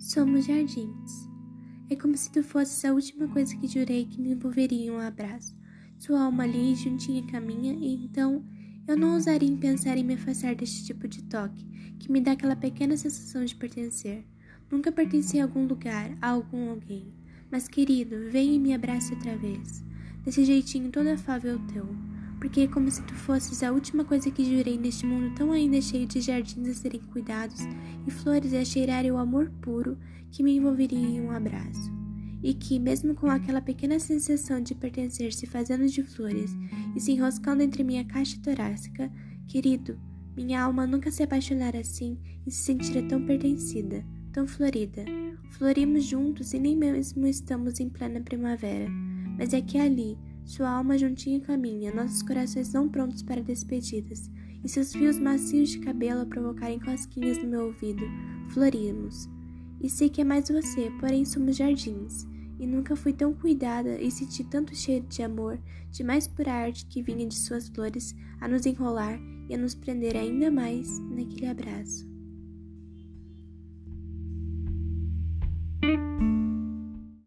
Somos jardins. É como se tu fosses a última coisa que jurei que me envolveria em um abraço. Sua alma ali juntinha caminha, e então eu não ousaria em pensar em me afastar deste tipo de toque, que me dá aquela pequena sensação de pertencer. Nunca pertenci a algum lugar, a algum alguém. Mas, querido, vem e me abrace outra vez. Desse jeitinho todo afável teu. Porque é como se tu fosses a última coisa que jurei neste mundo tão ainda cheio de jardins a serem cuidados e flores a cheirarem o amor puro que me envolveria em um abraço. E que, mesmo com aquela pequena sensação de pertencer se fazendo de flores e se enroscando entre minha caixa torácica, querido, minha alma nunca se apaixonara assim e se sentira tão pertencida, tão florida. Florimos juntos e nem mesmo estamos em plena primavera, mas é que ali, sua alma juntinha caminha, nossos corações não prontos para despedidas, e seus fios macios de cabelo a provocarem cosquinhas no meu ouvido, florimos. E sei que é mais você, porém somos jardins, e nunca fui tão cuidada e senti tanto cheiro de amor, de mais pura arte que vinha de suas flores a nos enrolar e a nos prender ainda mais naquele abraço.